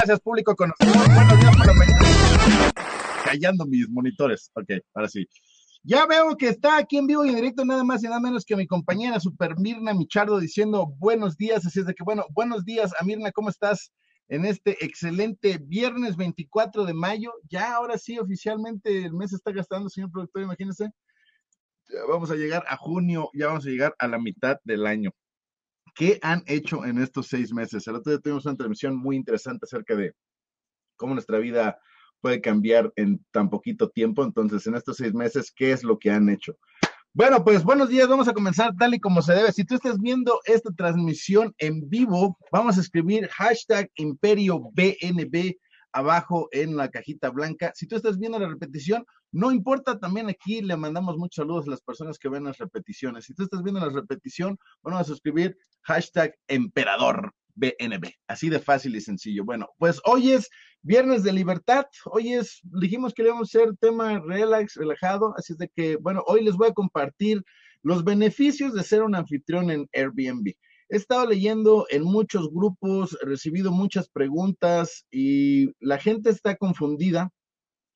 gracias, público conocedor. Buenos días. Callando mis monitores. Ok, ahora sí. Ya veo que está aquí en vivo y en directo nada más y nada menos que mi compañera Super Mirna Michardo diciendo buenos días. Así es de que, bueno, buenos días a Mirna, ¿cómo estás? En este excelente viernes 24 de mayo. Ya ahora sí, oficialmente el mes está gastando, señor productor, imagínense. Vamos a llegar a junio, ya vamos a llegar a la mitad del año. ¿Qué han hecho en estos seis meses? El otro día tuvimos una transmisión muy interesante acerca de cómo nuestra vida puede cambiar en tan poquito tiempo. Entonces, en estos seis meses, ¿qué es lo que han hecho? Bueno, pues buenos días, vamos a comenzar tal y como se debe. Si tú estás viendo esta transmisión en vivo, vamos a escribir hashtag Imperio abajo en la cajita blanca. Si tú estás viendo la repetición, no importa, también aquí le mandamos muchos saludos a las personas que ven las repeticiones. Si tú estás viendo la repetición, vamos a suscribir hashtag. Así de fácil y sencillo. Bueno, pues hoy es viernes de libertad. Hoy es, dijimos que íbamos a hacer tema relax, relajado. Así es de que, bueno, hoy les voy a compartir los beneficios de ser un anfitrión en Airbnb. He estado leyendo en muchos grupos, he recibido muchas preguntas y la gente está confundida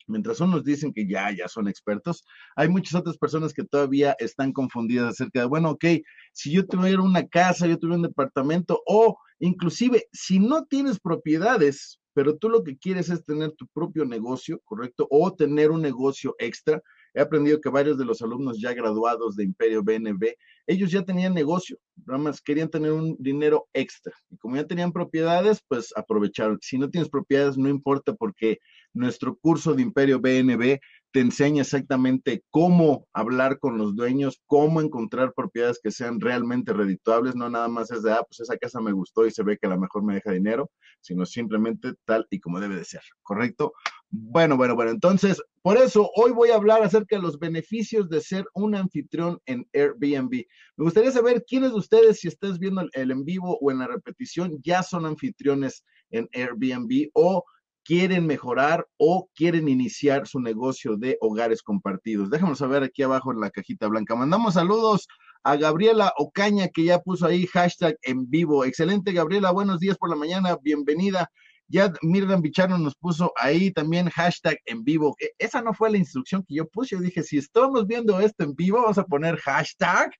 Mientras unos dicen que ya, ya son expertos, hay muchas otras personas que todavía están confundidas acerca de, bueno, ok, si yo tuviera una casa, yo tuviera un departamento, o inclusive si no tienes propiedades, pero tú lo que quieres es tener tu propio negocio, ¿correcto? O tener un negocio extra. He aprendido que varios de los alumnos ya graduados de Imperio BNB, ellos ya tenían negocio, nada más querían tener un dinero extra. Y como ya tenían propiedades, pues aprovecharon. Si no tienes propiedades, no importa porque nuestro curso de Imperio BNB te enseña exactamente cómo hablar con los dueños, cómo encontrar propiedades que sean realmente redituables, no nada más es de, ah, pues esa casa me gustó y se ve que a lo mejor me deja dinero, sino simplemente tal y como debe de ser, ¿correcto? Bueno, bueno, bueno, entonces, por eso hoy voy a hablar acerca de los beneficios de ser un anfitrión en Airbnb. Me gustaría saber quiénes de ustedes, si estás viendo el en vivo o en la repetición, ya son anfitriones en Airbnb o quieren mejorar o quieren iniciar su negocio de hogares compartidos. Déjanos saber aquí abajo en la cajita blanca. Mandamos saludos a Gabriela Ocaña, que ya puso ahí hashtag en vivo. Excelente, Gabriela, buenos días por la mañana, bienvenida. Ya Mirdan Bichano nos puso ahí también hashtag en vivo. E, esa no fue la instrucción que yo puse. Yo dije, si estamos viendo esto en vivo, vamos a poner hashtag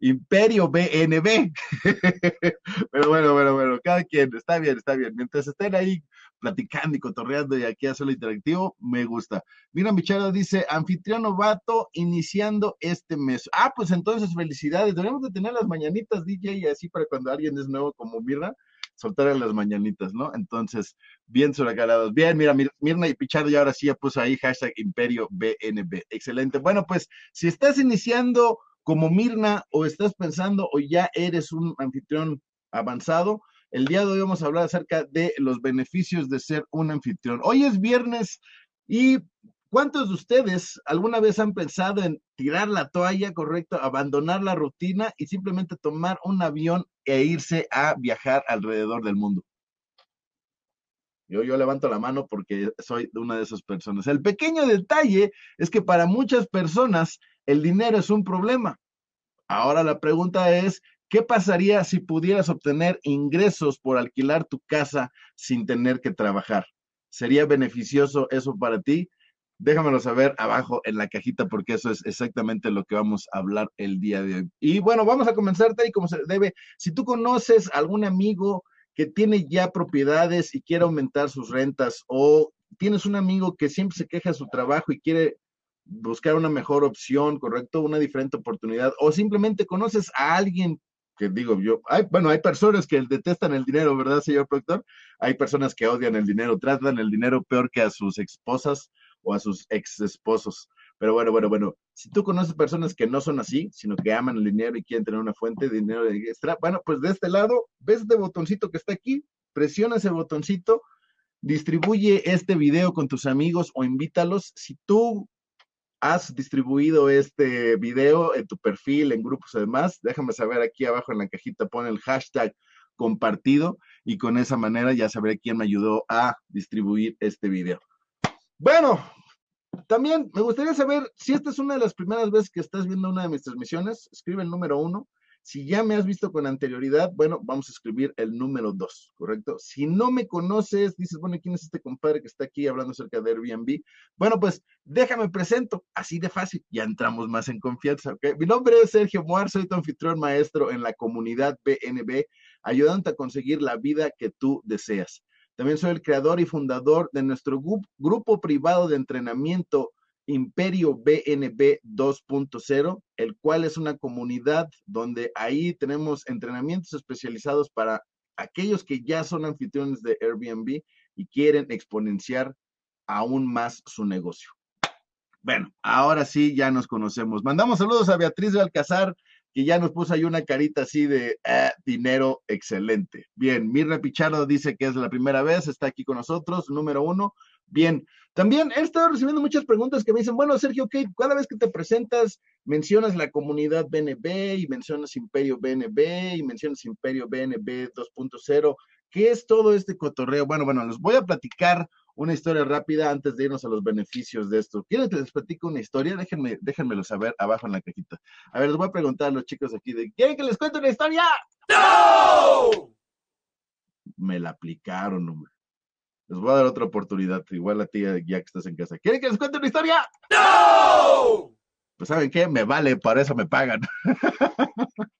Imperio BNB. Pero bueno, bueno, bueno, cada quien, está bien, está bien. Mientras estén ahí platicando y cotorreando y aquí solo interactivo, me gusta. Mira, Michara dice, anfitrión novato iniciando este mes. Ah, pues entonces felicidades. Deberíamos de tener las mañanitas, DJ, así para cuando alguien es nuevo como Mirna, soltar las mañanitas, ¿no? Entonces, bien suracarados. Bien, mira, Mirna y Pichardo y ahora sí ya puso ahí hashtag Imperio BNB. Excelente. Bueno, pues si estás iniciando como Mirna o estás pensando o ya eres un anfitrión avanzado, el día de hoy vamos a hablar acerca de los beneficios de ser un anfitrión. Hoy es viernes y ¿cuántos de ustedes alguna vez han pensado en tirar la toalla, correcto, abandonar la rutina y simplemente tomar un avión e irse a viajar alrededor del mundo? Yo, yo levanto la mano porque soy una de esas personas. El pequeño detalle es que para muchas personas el dinero es un problema. Ahora la pregunta es, ¿Qué pasaría si pudieras obtener ingresos por alquilar tu casa sin tener que trabajar? ¿Sería beneficioso eso para ti? Déjamelo saber abajo en la cajita porque eso es exactamente lo que vamos a hablar el día de hoy. Y bueno, vamos a comenzar tal y como se debe. Si tú conoces algún amigo que tiene ya propiedades y quiere aumentar sus rentas o tienes un amigo que siempre se queja de su trabajo y quiere buscar una mejor opción, correcto, una diferente oportunidad, o simplemente conoces a alguien que digo yo, hay, bueno, hay personas que detestan el dinero, ¿verdad, señor productor? Hay personas que odian el dinero, tratan el dinero peor que a sus esposas o a sus ex esposos. Pero bueno, bueno, bueno, si tú conoces personas que no son así, sino que aman el dinero y quieren tener una fuente de dinero extra, bueno, pues de este lado, ves este botoncito que está aquí, presiona ese botoncito, distribuye este video con tus amigos o invítalos. Si tú has distribuido este video en tu perfil, en grupos y demás, déjame saber aquí abajo en la cajita, pon el hashtag compartido y con esa manera ya sabré quién me ayudó a distribuir este video. Bueno, también me gustaría saber si esta es una de las primeras veces que estás viendo una de mis transmisiones, escribe el número uno. Si ya me has visto con anterioridad, bueno, vamos a escribir el número dos, ¿correcto? Si no me conoces, dices, bueno, ¿quién es este compadre que está aquí hablando acerca de Airbnb? Bueno, pues déjame presento, así de fácil, ya entramos más en confianza, ¿ok? Mi nombre es Sergio Moar, soy tu anfitrión maestro en la comunidad BNB, ayudándote a conseguir la vida que tú deseas. También soy el creador y fundador de nuestro grupo privado de entrenamiento Imperio BNB 2.0, el cual es una comunidad donde ahí tenemos entrenamientos especializados para aquellos que ya son anfitriones de Airbnb y quieren exponenciar aún más su negocio. Bueno, ahora sí ya nos conocemos. Mandamos saludos a Beatriz de Alcázar, que ya nos puso ahí una carita así de ah, dinero excelente. Bien, Mirna Pichardo dice que es la primera vez, está aquí con nosotros, número uno. Bien, también he estado recibiendo muchas preguntas que me dicen, bueno, Sergio, ¿qué? cada vez que te presentas mencionas la comunidad BNB y mencionas Imperio BNB y mencionas Imperio BNB 2.0. ¿Qué es todo este cotorreo? Bueno, bueno, les voy a platicar una historia rápida antes de irnos a los beneficios de esto. ¿Quieren que les platico una historia? Déjenme, déjenmelo saber abajo en la cajita. A ver, les voy a preguntar a los chicos aquí ¿quieren que les cuente una historia? ¡No! Me la aplicaron, hombre. Les voy a dar otra oportunidad, igual a ti ya que estás en casa. ¿Quieren que les cuente una historia? ¡No! Pues ¿saben qué? Me vale, para eso me pagan.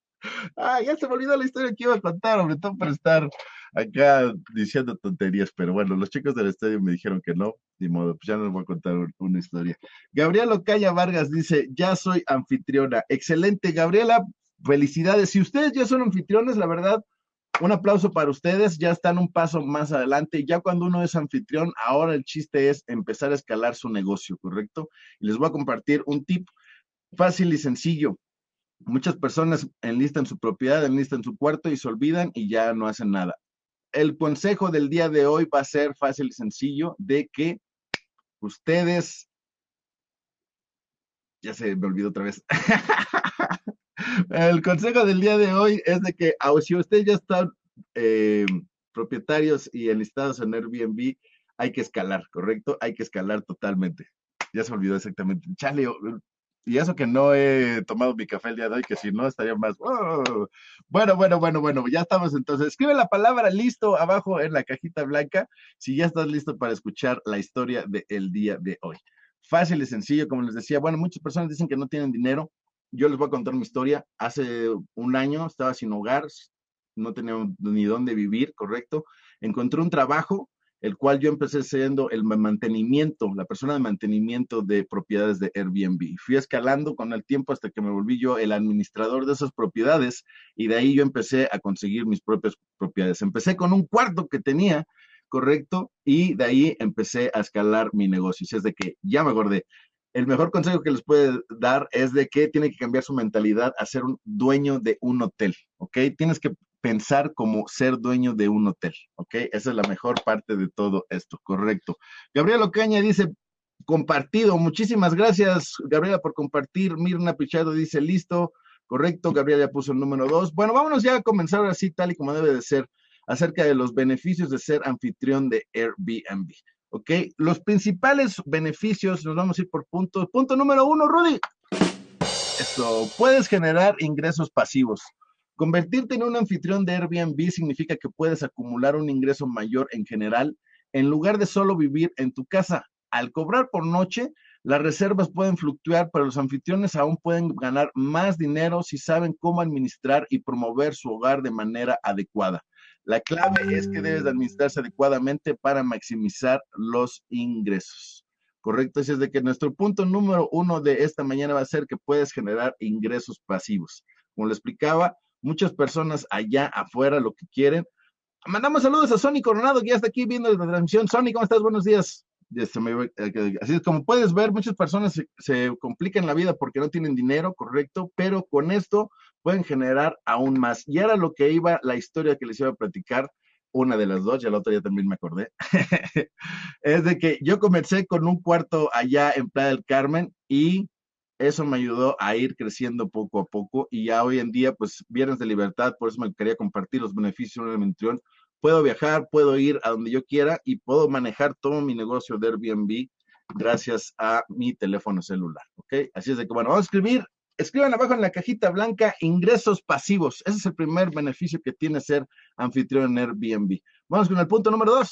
ah, ya se me olvidó la historia que iba a contar, hombre, todo para estar acá diciendo tonterías, pero bueno, los chicos del estadio me dijeron que no, ni modo, pues ya les voy a contar una historia. Gabriela Ocaya Vargas dice, ya soy anfitriona. Excelente, Gabriela, felicidades. Si ustedes ya son anfitriones, la verdad, un aplauso para ustedes, ya están un paso más adelante. Ya cuando uno es anfitrión, ahora el chiste es empezar a escalar su negocio, ¿correcto? Y les voy a compartir un tip fácil y sencillo. Muchas personas enlistan su propiedad, enlistan su cuarto y se olvidan y ya no hacen nada. El consejo del día de hoy va a ser fácil y sencillo de que ustedes, ya se me olvidó otra vez. El consejo del día de hoy es de que si ustedes ya están eh, propietarios y enlistados en Airbnb, hay que escalar, ¿correcto? Hay que escalar totalmente. Ya se olvidó exactamente. Chale, y eso que no he tomado mi café el día de hoy, que si no estaría más. ¡oh! Bueno, bueno, bueno, bueno, ya estamos entonces. Escribe la palabra listo abajo en la cajita blanca si ya estás listo para escuchar la historia del día de hoy. Fácil y sencillo, como les decía. Bueno, muchas personas dicen que no tienen dinero, yo les voy a contar mi historia. Hace un año estaba sin hogar, no tenía ni dónde vivir, correcto. Encontré un trabajo, el cual yo empecé siendo el mantenimiento, la persona de mantenimiento de propiedades de Airbnb. Fui escalando con el tiempo hasta que me volví yo el administrador de esas propiedades y de ahí yo empecé a conseguir mis propias propiedades. Empecé con un cuarto que tenía, correcto, y de ahí empecé a escalar mi negocio. Y es de que ya me acordé, el mejor consejo que les puede dar es de que tiene que cambiar su mentalidad a ser un dueño de un hotel, ¿ok? Tienes que pensar como ser dueño de un hotel, ¿ok? Esa es la mejor parte de todo esto, correcto. Gabriela Ocaña dice, compartido, muchísimas gracias, Gabriela, por compartir. Mirna Pichado dice, listo, correcto, Gabriela ya puso el número dos. Bueno, vámonos ya a comenzar así, tal y como debe de ser, acerca de los beneficios de ser anfitrión de Airbnb. ¿ok? Los principales beneficios, nos vamos a ir por puntos. Punto número uno, Rudy. Esto, puedes generar ingresos pasivos. Convertirte en un anfitrión de Airbnb significa que puedes acumular un ingreso mayor en general en lugar de solo vivir en tu casa. Al cobrar por noche, las reservas pueden fluctuar, pero los anfitriones aún pueden ganar más dinero si saben cómo administrar y promover su hogar de manera adecuada. La clave es que debes administrarse adecuadamente para maximizar los ingresos. Correcto, así es de que nuestro punto número uno de esta mañana va a ser que puedes generar ingresos pasivos. Como le explicaba, muchas personas allá afuera lo que quieren. Mandamos saludos a Sony Coronado, que ya está aquí viendo la transmisión. Sony, ¿cómo estás? Buenos días. Eh, así es como puedes ver, muchas personas se, se, complican la vida porque no tienen dinero, correcto, pero con esto pueden generar aún más. Y era lo que iba la historia que les iba a platicar, una de las dos, ya la otra ya también me acordé, es de que yo comencé con un cuarto allá en Playa del Carmen y eso me ayudó a ir creciendo poco a poco y ya hoy en día, pues, Viernes de Libertad, por eso me quería compartir los beneficios de Mentrión. Puedo viajar, puedo ir a donde yo quiera y puedo manejar todo mi negocio de Airbnb gracias a mi teléfono celular, ¿ok? Así es de que, bueno, vamos a escribir Escriban abajo en la cajita blanca ingresos pasivos. Ese es el primer beneficio que tiene ser anfitrión en Airbnb. Vamos con el punto número dos.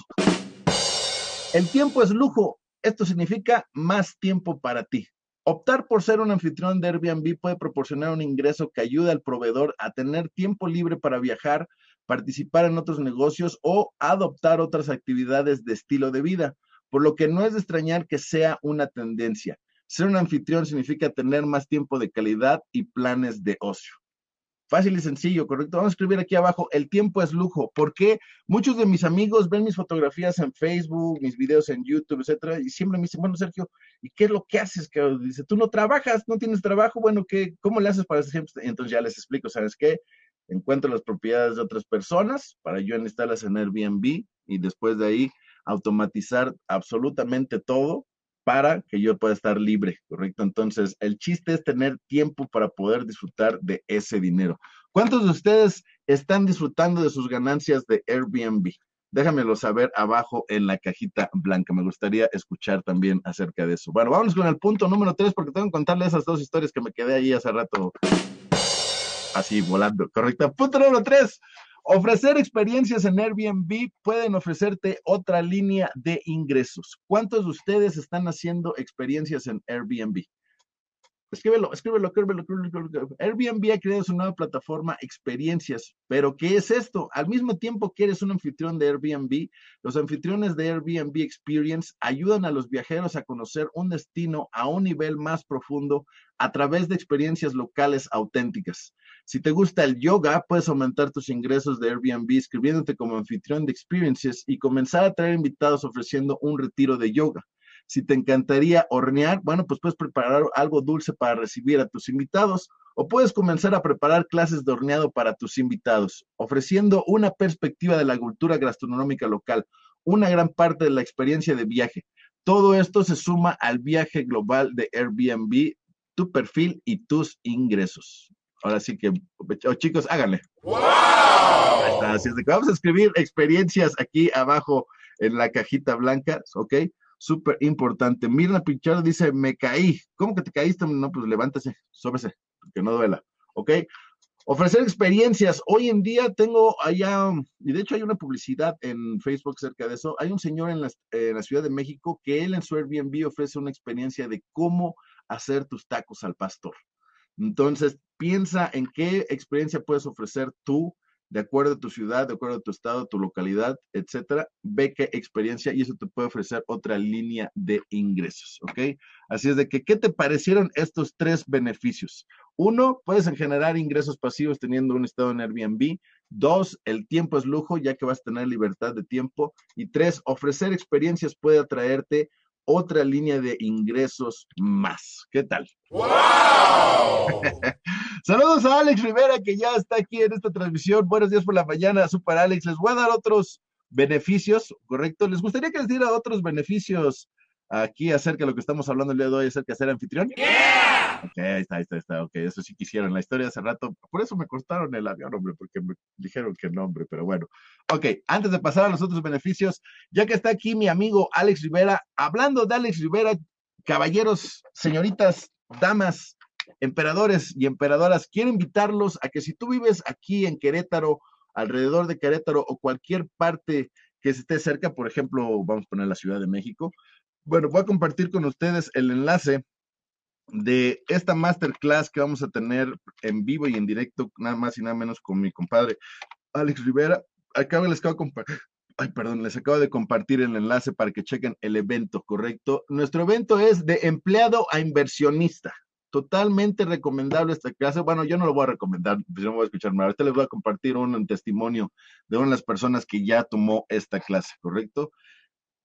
El tiempo es lujo. Esto significa más tiempo para ti. Optar por ser un anfitrión de Airbnb puede proporcionar un ingreso que ayude al proveedor a tener tiempo libre para viajar, participar en otros negocios o adoptar otras actividades de estilo de vida, por lo que no es de extrañar que sea una tendencia. Ser un anfitrión significa tener más tiempo de calidad y planes de ocio. Fácil y sencillo, correcto. Vamos a escribir aquí abajo, el tiempo es lujo, porque muchos de mis amigos ven mis fotografías en Facebook, mis videos en YouTube, etcétera, y siempre me dicen, bueno, Sergio, ¿y qué es lo que haces? Que dice, tú no trabajas, no tienes trabajo, bueno, ¿qué, ¿cómo le haces para hacer? Entonces ya les explico, ¿sabes qué? Encuentro las propiedades de otras personas para yo enlistarlas en Airbnb y después de ahí automatizar absolutamente todo para que yo pueda estar libre, ¿correcto? Entonces, el chiste es tener tiempo para poder disfrutar de ese dinero. ¿Cuántos de ustedes están disfrutando de sus ganancias de Airbnb? Déjamelo saber abajo en la cajita blanca. Me gustaría escuchar también acerca de eso. Bueno, vamos con el punto número tres porque tengo que contarle esas dos historias que me quedé ahí hace rato así volando, ¿correcto? Punto número tres. Ofrecer experiencias en Airbnb pueden ofrecerte otra línea de ingresos. ¿Cuántos de ustedes están haciendo experiencias en Airbnb? Escríbelo, escríbelo, escríbelo, escríbelo, Airbnb ha creado su nueva plataforma Experiencias, pero ¿qué es esto? Al mismo tiempo que eres un anfitrión de Airbnb, los anfitriones de Airbnb Experience ayudan a los viajeros a conocer un destino a un nivel más profundo a través de experiencias locales auténticas. Si te gusta el yoga, puedes aumentar tus ingresos de Airbnb escribiéndote como anfitrión de Experiences y comenzar a traer invitados ofreciendo un retiro de yoga. Si te encantaría hornear, bueno, pues puedes preparar algo dulce para recibir a tus invitados o puedes comenzar a preparar clases de horneado para tus invitados, ofreciendo una perspectiva de la cultura gastronómica local, una gran parte de la experiencia de viaje. Todo esto se suma al viaje global de Airbnb, tu perfil y tus ingresos. Ahora sí que, oh, chicos, háganle. ¡Wow! Así es de que vamos a escribir experiencias aquí abajo en la cajita blanca, ¿ok? Súper importante. Mirna Pichardo dice, me caí. ¿Cómo que te caíste? No, pues levántese, sóbese, que no duela, ¿ok? Ofrecer experiencias. Hoy en día tengo allá, y de hecho hay una publicidad en Facebook cerca de eso. Hay un señor en la, en la Ciudad de México que él en su Airbnb ofrece una experiencia de cómo hacer tus tacos al pastor. Entonces, piensa en qué experiencia puedes ofrecer tú de acuerdo a tu ciudad, de acuerdo a tu estado, tu localidad, etcétera. Ve qué experiencia y eso te puede ofrecer otra línea de ingresos, ¿ok? Así es de que, ¿qué te parecieron estos tres beneficios? Uno, puedes generar ingresos pasivos teniendo un estado en Airbnb. Dos, el tiempo es lujo, ya que vas a tener libertad de tiempo. Y tres, ofrecer experiencias puede atraerte otra línea de ingresos más. ¿Qué tal? ¡Wow! Saludos a Alex Rivera, que ya está aquí en esta transmisión. Buenos días por la mañana, Super Alex. Les voy a dar otros beneficios, ¿correcto? ¿Les gustaría que les diera otros beneficios aquí acerca de lo que estamos hablando el día de hoy, acerca de ser anfitrión? Yeah. Ok, ahí está, ahí está, ahí está. Ok, eso sí quisieron. La historia hace rato, por eso me cortaron el avión, hombre, porque me dijeron que no, hombre, pero bueno. Ok, antes de pasar a los otros beneficios, ya que está aquí mi amigo Alex Rivera, hablando de Alex Rivera, caballeros, señoritas, damas, emperadores y emperadoras, quiero invitarlos a que si tú vives aquí en Querétaro, alrededor de Querétaro o cualquier parte que esté cerca, por ejemplo, vamos a poner la Ciudad de México, bueno, voy a compartir con ustedes el enlace de esta masterclass que vamos a tener en vivo y en directo, nada más y nada menos con mi compadre Alex Rivera. Acabo, de les acabo de compartir el enlace para que chequen el evento, ¿correcto? Nuestro evento es de empleado a inversionista. Totalmente recomendable esta clase. Bueno, yo no lo voy a recomendar, pues yo no voy a escuchar más. Ahorita les voy a compartir un testimonio de una de las personas que ya tomó esta clase, ¿correcto?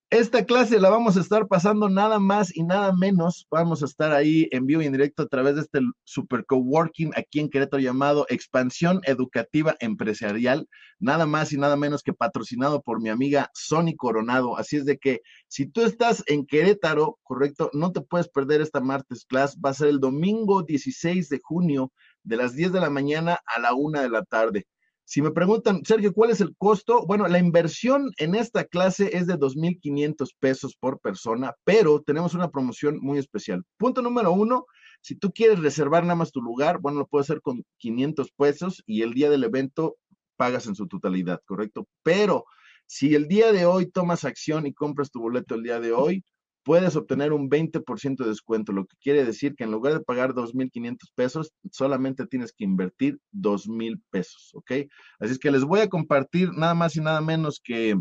Esta clase la vamos a estar pasando nada más y nada menos. Vamos a estar ahí en vivo y en directo a través de este super coworking aquí en Querétaro llamado Expansión Educativa Empresarial. Nada más y nada menos que patrocinado por mi amiga Sony Coronado. Así es de que si tú estás en Querétaro, correcto, no te puedes perder esta martes class. Va a ser el domingo 16 de junio de las 10 de la mañana a la 1 de la tarde. Si me preguntan, Sergio, ¿cuál es el costo? Bueno, la inversión en esta clase es de 2.500 pesos por persona, pero tenemos una promoción muy especial. Punto número uno, si tú quieres reservar nada más tu lugar, bueno, lo puedes hacer con 500 pesos y el día del evento pagas en su totalidad, ¿correcto? Pero si el día de hoy tomas acción y compras tu boleto el día de hoy, puedes obtener un 20% de descuento, lo que quiere decir que en lugar de pagar 2.500 pesos, solamente tienes que invertir 2.000 pesos, ¿ok? Así es que les voy a compartir nada más y nada menos que,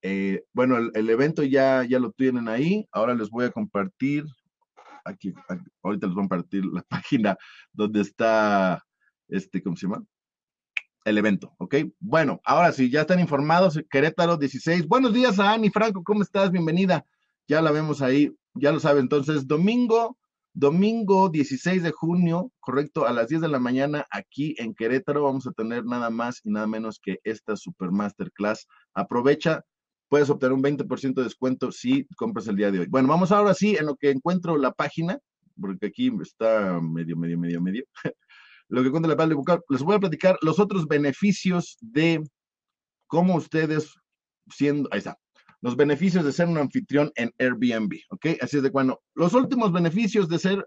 eh, bueno, el, evento ya, ya lo tienen ahí, ahora les voy a compartir, aquí, ahorita les voy a compartir la página donde está, este, ¿cómo se llama? el evento, ¿ok? Bueno, ahora sí, ya están informados, Querétaro 16. Buenos días a Ani Franco, ¿cómo estás? Bienvenida ya la vemos ahí, ya lo sabe. Entonces, domingo, domingo 16 de junio, correcto, a las 10 de la mañana aquí en Querétaro vamos a tener nada más y nada menos que esta Super Masterclass. Aprovecha, puedes obtener un 20% de descuento si compras el día de hoy. Bueno, vamos ahora sí en lo que encuentro la página, porque aquí está medio, medio, medio, medio. lo que encuentro la página, les voy a platicar los otros beneficios de cómo ustedes siendo, ahí está, los beneficios de ser un anfitrión en Airbnb, ¿ok? Así es de cuando los últimos beneficios de ser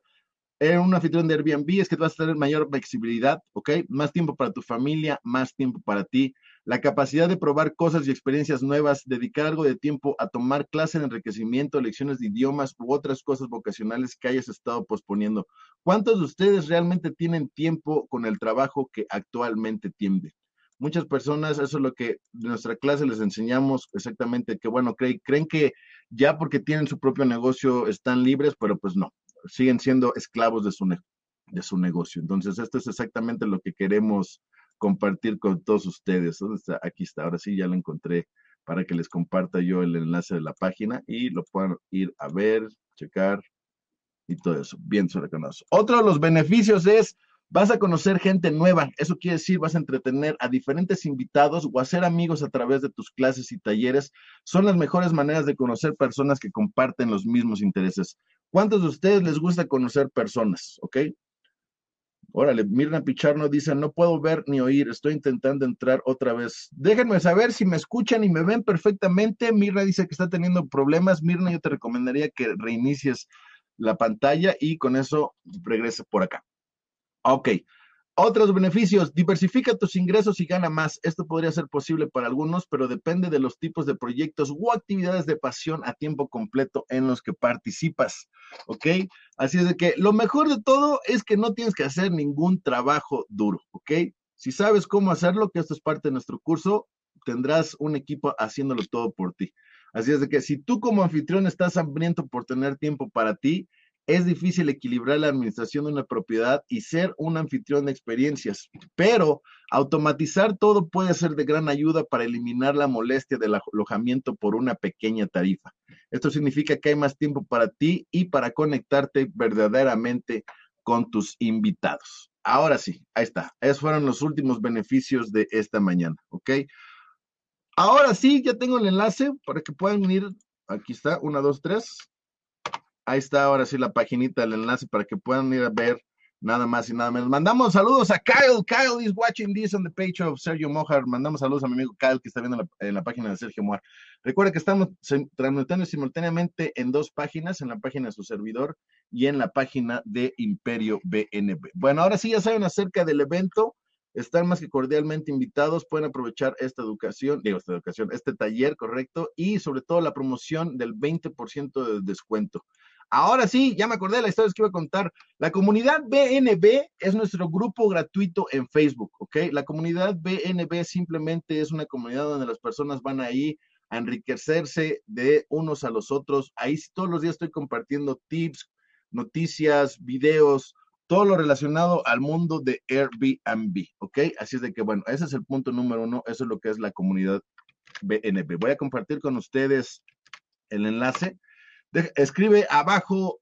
eh, un anfitrión de Airbnb es que vas a tener mayor flexibilidad, ¿ok? Más tiempo para tu familia, más tiempo para ti, la capacidad de probar cosas y experiencias nuevas, dedicar algo de tiempo a tomar clases de enriquecimiento, lecciones de idiomas u otras cosas vocacionales que hayas estado posponiendo. ¿Cuántos de ustedes realmente tienen tiempo con el trabajo que actualmente tienen? Muchas personas, eso es lo que en nuestra clase les enseñamos exactamente, que bueno, creen, creen que ya porque tienen su propio negocio están libres, pero pues no, siguen siendo esclavos de su, de su negocio. Entonces, esto es exactamente lo que queremos compartir con todos ustedes. Aquí está, ahora sí ya lo encontré para que les comparta yo el enlace de la página y lo puedan ir a ver, checar y todo eso. Bien, sobre Otro de los beneficios es Vas a conocer gente nueva, eso quiere decir, vas a entretener a diferentes invitados o hacer amigos a través de tus clases y talleres. Son las mejores maneras de conocer personas que comparten los mismos intereses. ¿Cuántos de ustedes les gusta conocer personas? ¿Ok? Órale, Mirna Picharno dice, no puedo ver ni oír, estoy intentando entrar otra vez. Déjenme saber si me escuchan y me ven perfectamente. Mirna dice que está teniendo problemas. Mirna, yo te recomendaría que reinicies la pantalla y con eso regrese por acá. Ok. Otros beneficios, diversifica tus ingresos y gana más. Esto podría ser posible para algunos, pero depende de los tipos de proyectos o actividades de pasión a tiempo completo en los que participas. ¿Ok? Así es de que lo mejor de todo es que no tienes que hacer ningún trabajo duro. ¿Ok? Si sabes cómo hacerlo, que esto es parte de nuestro curso, tendrás un equipo haciéndolo todo por ti. Así es de que si tú como anfitrión estás hambriento por tener tiempo para ti, es difícil equilibrar la administración de una propiedad y ser un anfitrión de experiencias, pero automatizar todo puede ser de gran ayuda para eliminar la molestia del alojamiento por una pequeña tarifa. Esto significa que hay más tiempo para ti y para conectarte verdaderamente con tus invitados. Ahora sí, ahí está. Esos fueron los últimos beneficios de esta mañana, ¿ok? Ahora sí, ya tengo el enlace para que puedan ir. Aquí está, una, dos, tres. Ahí está ahora sí la paginita, el enlace para que puedan ir a ver nada más y nada menos. Mandamos saludos a Kyle. Kyle is watching this on the page of Sergio Mojar. Mandamos saludos a mi amigo Kyle que está viendo en la página de Sergio Mojar. Recuerda que estamos transmitiendo simultáneamente en dos páginas, en la página de su servidor y en la página de Imperio BNB. Bueno, ahora sí ya saben acerca del evento. Están más que cordialmente invitados, pueden aprovechar esta educación, digo, esta educación, este taller, correcto, y sobre todo la promoción del 20% de descuento. Ahora sí, ya me acordé de la historia que iba a contar. La comunidad BNB es nuestro grupo gratuito en Facebook, ¿ok? La comunidad BNB simplemente es una comunidad donde las personas van ahí a enriquecerse de unos a los otros. Ahí todos los días estoy compartiendo tips, noticias, videos, todo lo relacionado al mundo de Airbnb, ¿ok? Así es de que, bueno, ese es el punto número uno, eso es lo que es la comunidad BNB. Voy a compartir con ustedes el enlace escribe abajo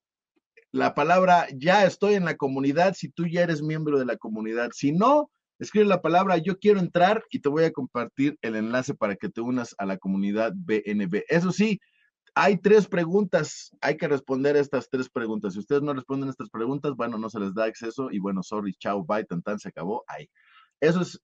la palabra ya estoy en la comunidad si tú ya eres miembro de la comunidad. Si no, escribe la palabra yo quiero entrar y te voy a compartir el enlace para que te unas a la comunidad BNB. Eso sí, hay tres preguntas, hay que responder estas tres preguntas. Si ustedes no responden estas preguntas, bueno, no se les da acceso y bueno, sorry, chao, bye, tan tan, se acabó ahí. Eso es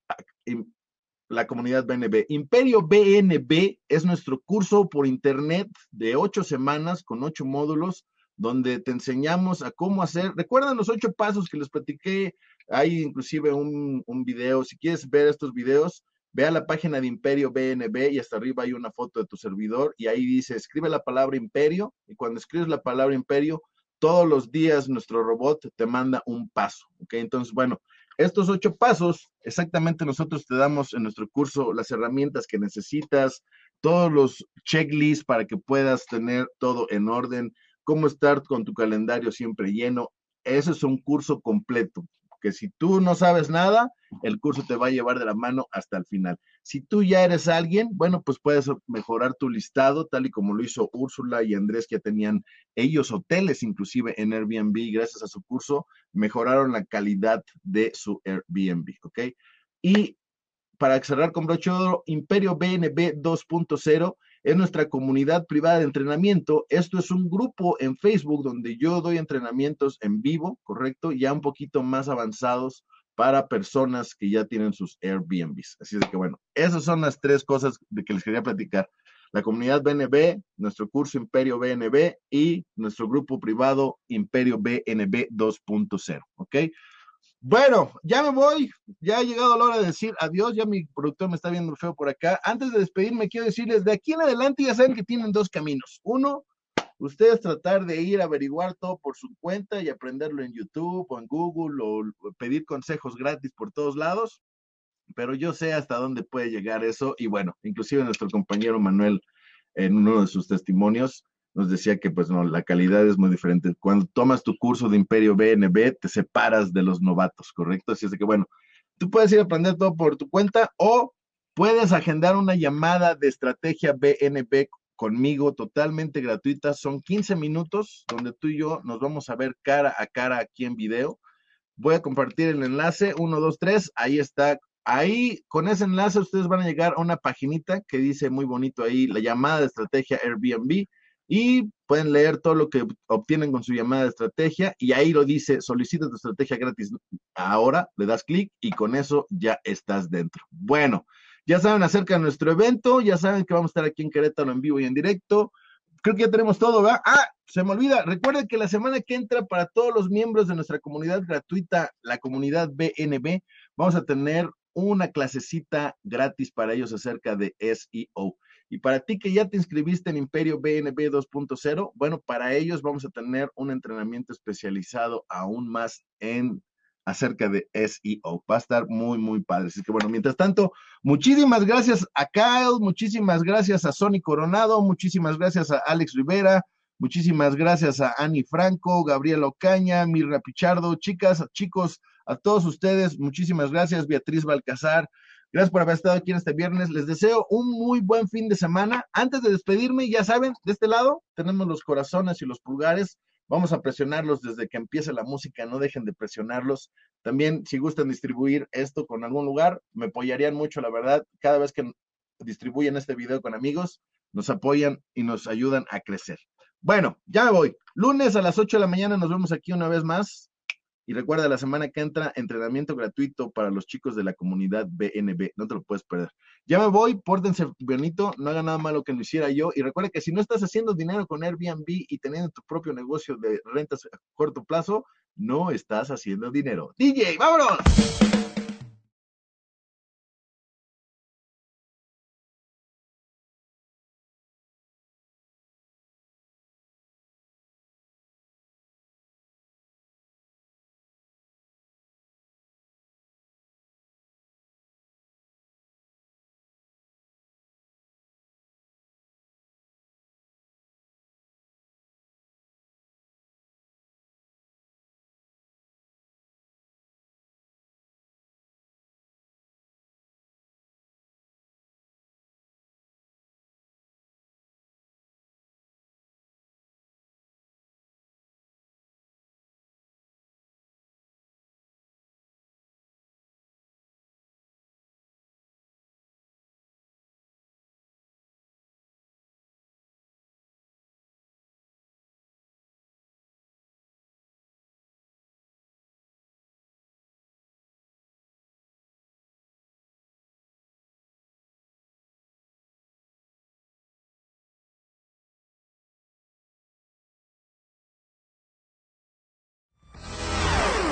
la comunidad BNB. Imperio BNB es nuestro curso por internet de ocho semanas con ocho módulos donde te enseñamos a cómo hacer. Recuerdan los ocho pasos que les platiqué. Hay inclusive un, un video. Si quieres ver estos videos, ve a la página de Imperio BNB y hasta arriba hay una foto de tu servidor y ahí dice, escribe la palabra imperio y cuando escribes la palabra imperio, todos los días nuestro robot te manda un paso. ¿Ok? Entonces, bueno, estos ocho pasos, exactamente nosotros te damos en nuestro curso las herramientas que necesitas, todos los checklists para que puedas tener todo en orden, cómo estar con tu calendario siempre lleno. Eso es un curso completo que si tú no sabes nada, el curso te va a llevar de la mano hasta el final. Si tú ya eres alguien, bueno, pues puedes mejorar tu listado, tal y como lo hizo Úrsula y Andrés, que tenían ellos hoteles inclusive en Airbnb, gracias a su curso, mejoraron la calidad de su Airbnb, ¿ok? Y para cerrar con broche Imperio BNB 2.0 es nuestra comunidad privada de entrenamiento. Esto es un grupo en Facebook donde yo doy entrenamientos en vivo, correcto, ya un poquito más avanzados para personas que ya tienen sus Airbnbs. Así es que bueno, esas son las tres cosas de que les quería platicar. La comunidad BNB, nuestro curso Imperio BNB y nuestro grupo privado Imperio BNB 2.0. ¿Ok? Bueno, ya me voy, ya ha llegado la hora de decir adiós, ya mi productor me está viendo feo por acá. Antes de despedirme, quiero decirles, de aquí en adelante ya saben que tienen dos caminos. Uno, ustedes tratar de ir a averiguar todo por su cuenta y aprenderlo en YouTube o en Google o pedir consejos gratis por todos lados, pero yo sé hasta dónde puede llegar eso y bueno, inclusive nuestro compañero Manuel en uno de sus testimonios nos decía que pues no, la calidad es muy diferente. Cuando tomas tu curso de Imperio BNB, te separas de los novatos, ¿correcto? Así es que bueno, tú puedes ir a aprender todo por tu cuenta o puedes agendar una llamada de estrategia BNB conmigo totalmente gratuita. Son 15 minutos donde tú y yo nos vamos a ver cara a cara aquí en video. Voy a compartir el enlace, 1, 2, 3, ahí está. Ahí, con ese enlace, ustedes van a llegar a una paginita que dice muy bonito ahí, la llamada de estrategia Airbnb y pueden leer todo lo que obtienen con su llamada de estrategia y ahí lo dice, solicita tu estrategia gratis ahora, le das clic y con eso ya estás dentro. Bueno, ya saben acerca de nuestro evento, ya saben que vamos a estar aquí en Querétaro en vivo y en directo. Creo que ya tenemos todo, ¿verdad? Ah, se me olvida, recuerden que la semana que entra para todos los miembros de nuestra comunidad gratuita, la comunidad BNB, vamos a tener una clasecita gratis para ellos acerca de SEO. Y para ti que ya te inscribiste en Imperio BNB 2.0, bueno, para ellos vamos a tener un entrenamiento especializado aún más en acerca de SEO. Va a estar muy, muy padre. Así que bueno, mientras tanto, muchísimas gracias a Kyle, muchísimas gracias a Sony Coronado, muchísimas gracias a Alex Rivera, muchísimas gracias a Ani Franco, Gabriela Ocaña, Mirra Pichardo, chicas, chicos, a todos ustedes, muchísimas gracias, Beatriz Balcazar, Gracias por haber estado aquí en este viernes. Les deseo un muy buen fin de semana. Antes de despedirme, ya saben, de este lado tenemos los corazones y los pulgares. Vamos a presionarlos desde que empiece la música, no dejen de presionarlos. También, si gustan distribuir esto con algún lugar, me apoyarían mucho, la verdad. Cada vez que distribuyen este video con amigos, nos apoyan y nos ayudan a crecer. Bueno, ya me voy. Lunes a las 8 de la mañana nos vemos aquí una vez más. Y recuerda, la semana que entra, entrenamiento gratuito para los chicos de la comunidad BNB. No te lo puedes perder. Ya me voy, pórtense bonito, no hagan nada malo que no hiciera yo. Y recuerda que si no estás haciendo dinero con Airbnb y teniendo tu propio negocio de rentas a corto plazo, no estás haciendo dinero. DJ, vámonos.